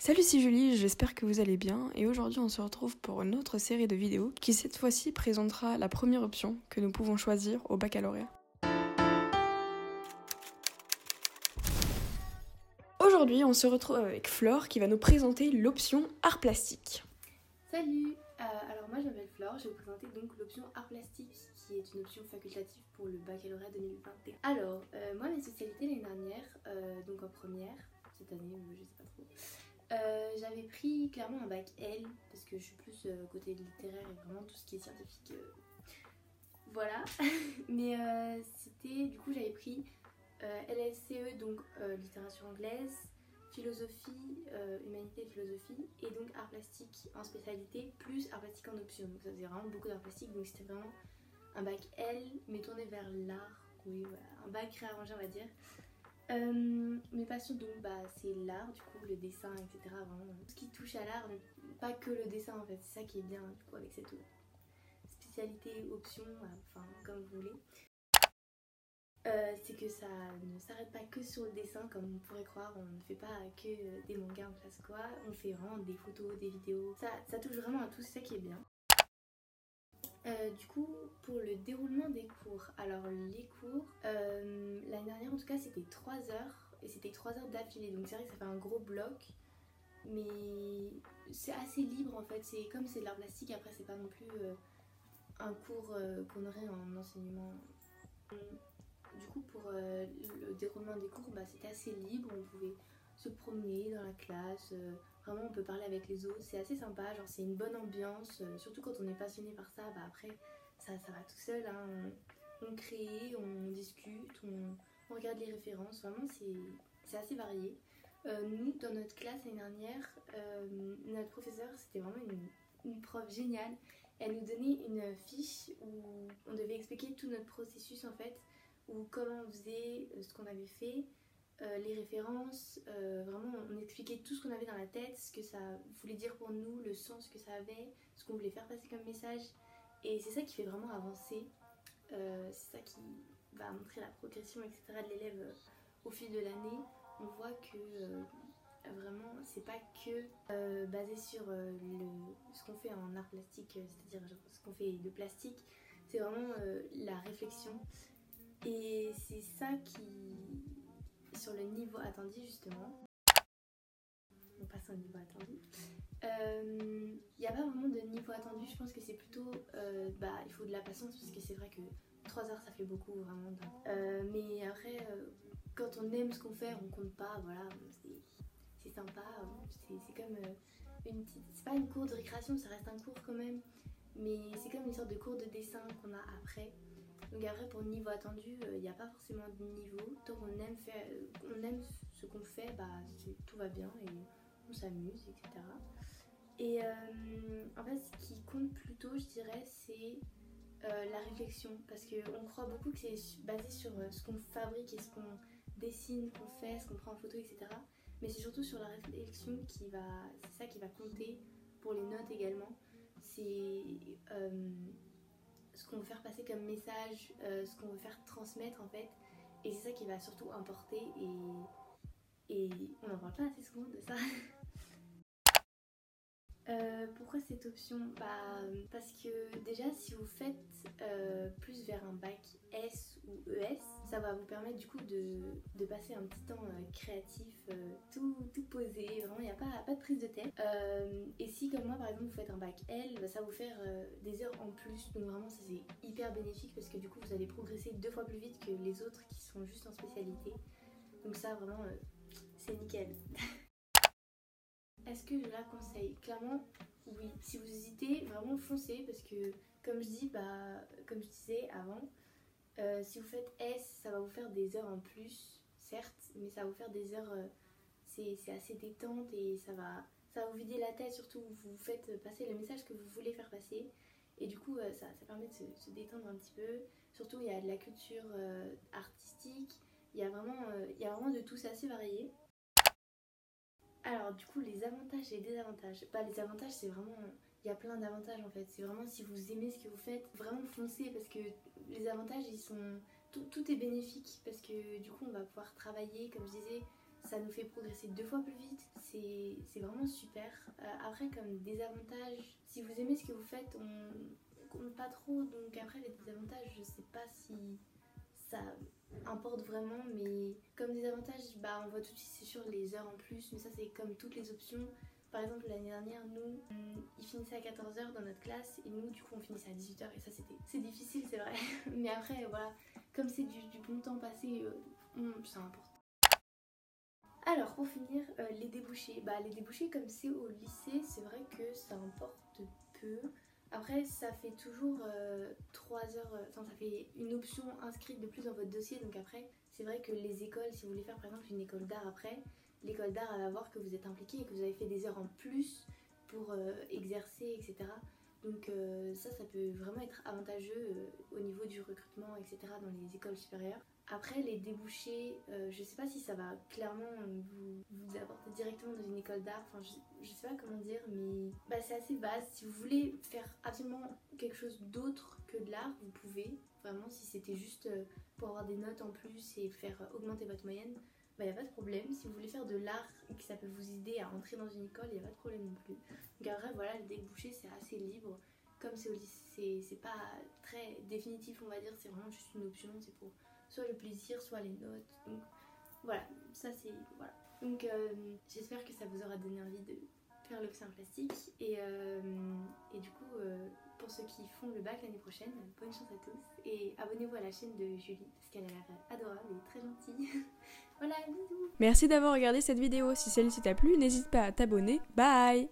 Salut, c'est Julie, j'espère que vous allez bien et aujourd'hui on se retrouve pour une autre série de vidéos qui cette fois-ci présentera la première option que nous pouvons choisir au baccalauréat. Aujourd'hui on se retrouve avec Flore qui va nous présenter l'option art plastique. Salut euh, Alors moi je m'appelle Flore, je vais vous présenter donc l'option art plastique qui est une option facultative pour le baccalauréat 2021. Alors euh, moi mes spécialités l'année dernière, euh, donc en première, cette année je sais pas trop, euh, j'avais pris clairement un bac L parce que je suis plus euh, côté littéraire et vraiment tout ce qui est scientifique. euh, voilà. Mais c'était du coup j'avais pris LLCE donc littérature anglaise, philosophie, humanité et philosophie et donc art plastique en spécialité plus art plastique en option. Donc ça faisait vraiment beaucoup d'art plastique donc c'était vraiment un bac L mais tourné vers l'art. Oui voilà, un bac réarrangé on va dire. Euh, mes passions donc bah c'est l'art du coup le dessin etc vraiment. Tout ce qui touche à l'art pas que le dessin en fait c'est ça qui est bien du coup avec cette spécialité option enfin comme vous voulez. Euh, c'est que ça ne s'arrête pas que sur le dessin comme on pourrait croire. On ne fait pas que euh, des mangas en classe quoi. On fait vraiment des photos des vidéos. Ça, ça touche vraiment à tout c'est ça qui est bien euh, du coup, pour le déroulement des cours, alors les cours, euh, l'année dernière en tout cas c'était 3 heures et c'était 3 heures d'affilée donc c'est vrai que ça fait un gros bloc mais c'est assez libre en fait, c'est comme c'est de l'art plastique après c'est pas non plus euh, un cours qu'on aurait en enseignement. Du coup pour le déroulement des cours bah, c'était assez libre, on pouvait se promener dans la classe, euh, vraiment on peut parler avec les autres, c'est assez sympa, genre c'est une bonne ambiance, euh, surtout quand on est passionné par ça, bah après ça, ça va tout seul, hein, on, crée, on discute, on, regarde les références, vraiment c'est assez varié. Euh, nous, dans notre classe l'année dernière, notre professeur, c'était vraiment une, une prof géniale. Elle nous donnait une fiche où on devait expliquer tout notre processus en fait, ou comment on faisait, ce qu'on avait fait, euh, les références, euh, vraiment on expliquait tout ce qu'on avait dans la tête, ce que ça voulait dire pour nous, le sens que ça avait, ce qu'on voulait faire passer comme message. Et c'est ça qui fait vraiment avancer, Euh, c'est ça qui va montrer la progression etc. de l'élève au fil de l'année. On voit que vraiment c'est pas que basé sur le, ce qu'on fait en art plastique, c'est-à-dire ce qu'on fait de plastique, c'est vraiment la réflexion. Et c'est ça qui, sur le niveau attendu justement, on passe au niveau attendu. Il n'y a pas vraiment de niveau attendu, je pense que c'est plutôt, euh, bah, il faut de la patience parce que c'est vrai que 3 heures ça fait beaucoup vraiment. Euh, mais après, euh, quand on aime ce qu'on fait, on compte pas, voilà, c'est sympa, euh, c'est comme euh, une c'est pas une cour de récréation, ça reste un cours quand même, mais c'est comme une sorte de cours de dessin qu'on a après. Donc après pour le niveau attendu, il n'y a pas forcément de niveau. Tant qu'on aime faire, euh, aime ce qu'on fait, bah tout va bien et on s'amuse, etc. Et euh, en fait, ce qui compte plutôt, je dirais, c'est euh, la réflexion, parce qu'on croit beaucoup que c'est basé sur euh, ce qu'on fabrique et ce qu'on dessine, qu'on fait, ce qu'on prend en photo, etc. Mais c'est surtout sur la réflexion qui va, c'est ça qui va compter pour les notes également. C'est euh, ce qu'on veut faire passer comme message, euh, ce qu'on veut faire transmettre en fait. Et c'est ça qui va surtout importer et, on n'en parle pas assez souvent de ça. Euh, pourquoi cette option? Bah, Parce que déjà, si vous faites euh, plus vers un bac S ou ES, ça va vous permettre du coup de, de passer un petit temps euh, créatif, euh, tout, tout posé, vraiment il n'y a pas, pas de prise de tête. Euh, et si comme moi par exemple vous faites un bac L, bah, ça va vous faire euh, des heures en plus, donc vraiment ça c'est hyper bénéfique parce que du coup vous allez progresser deux fois plus vite que les autres qui sont juste en spécialité. Donc ça vraiment euh, c'est nickel. Est-ce que je la conseille Clairement, oui. Si vous hésitez, vraiment foncez parce que, comme je dis, bah, comme je disais avant, euh, si vous faites S, ça va vous faire des heures en plus, certes, mais ça va vous faire des heures, euh, c'est assez détente et ça va, ça va vous vider la tête, surtout vous faites passer le message que vous voulez faire passer. Et du coup, euh, ça, ça permet de se, détendre un petit peu. Surtout, il y a de la culture euh, artistique, il y, a vraiment, il y a vraiment de tout, c'est assez varié. Alors du coup les avantages et désavantages. Bah les avantages c'est vraiment... Il y a plein d'avantages en fait. C'est vraiment si vous aimez ce que vous faites, vraiment foncez parce que les avantages ils sont... Tout, tout est bénéfique parce que du coup on va pouvoir travailler comme je disais ça nous fait progresser deux fois plus vite, c'est vraiment super. Euh, après, comme désavantage, si vous aimez ce que vous faites, on compte pas trop, donc après les désavantages, je sais pas si ça importe vraiment, mais comme désavantage, bah on voit tout de suite c'est sûr les heures en plus, mais ça c'est comme toutes les options. Par exemple, l'année dernière, nous, ils finissaient à 14h dans notre classe et nous, du coup, on finissait à 18h et ça, c'était c'est difficile, c'est vrai. Mais après, voilà, comme c'est du, bon temps passé, euh, ça importe. Alors, pour finir, euh, les débouchés. Bah, les débouchés, comme c'est au lycée, c'est vrai que ça importe peu. Après, ça fait toujours 3 euh, heures, enfin, ça fait une option inscrite de plus dans votre dossier. Donc, après, c'est vrai que les écoles, si vous voulez faire par exemple une école d'art après, l'école d'art va voir que vous êtes impliqué et que vous avez fait des heures en plus pour euh, exercer, etc. Donc euh, ça, ça peut vraiment être avantageux euh, au niveau du recrutement, etc. dans les écoles supérieures. Après, les débouchés, je sais pas si ça va clairement vous, vous apporter directement dans une école d'art. Enfin, je, je, sais pas comment dire, mais bah, c'est assez vaste. Si vous voulez faire absolument quelque chose d'autre que de l'art, vous pouvez. Vraiment, si c'était juste pour avoir des notes en plus et faire augmenter votre moyenne, il bah, n'y a pas de problème. Si vous voulez faire de l'art et que ça peut vous aider à entrer dans une école, il n'y a pas de problème non plus. Donc après, voilà, le débouché, c'est assez libre. Comme c'est au lycée, c'est pas très définitif, on va dire, c'est vraiment juste une option. C'est pour soit le plaisir, soit les notes. Donc voilà, ça c'est. Voilà. Donc euh, j'espère que ça vous aura donné envie de faire l'option plastique. Et, euh, et du coup, euh, pour ceux qui font le bac l'année prochaine, bonne chance à tous. Et abonnez-vous à la chaîne de Julie, parce qu'elle a l'air adorable et très gentille. voilà, bisous Merci d'avoir regardé cette vidéo. Si celle-ci t'a plu, n'hésite pas à t'abonner. Bye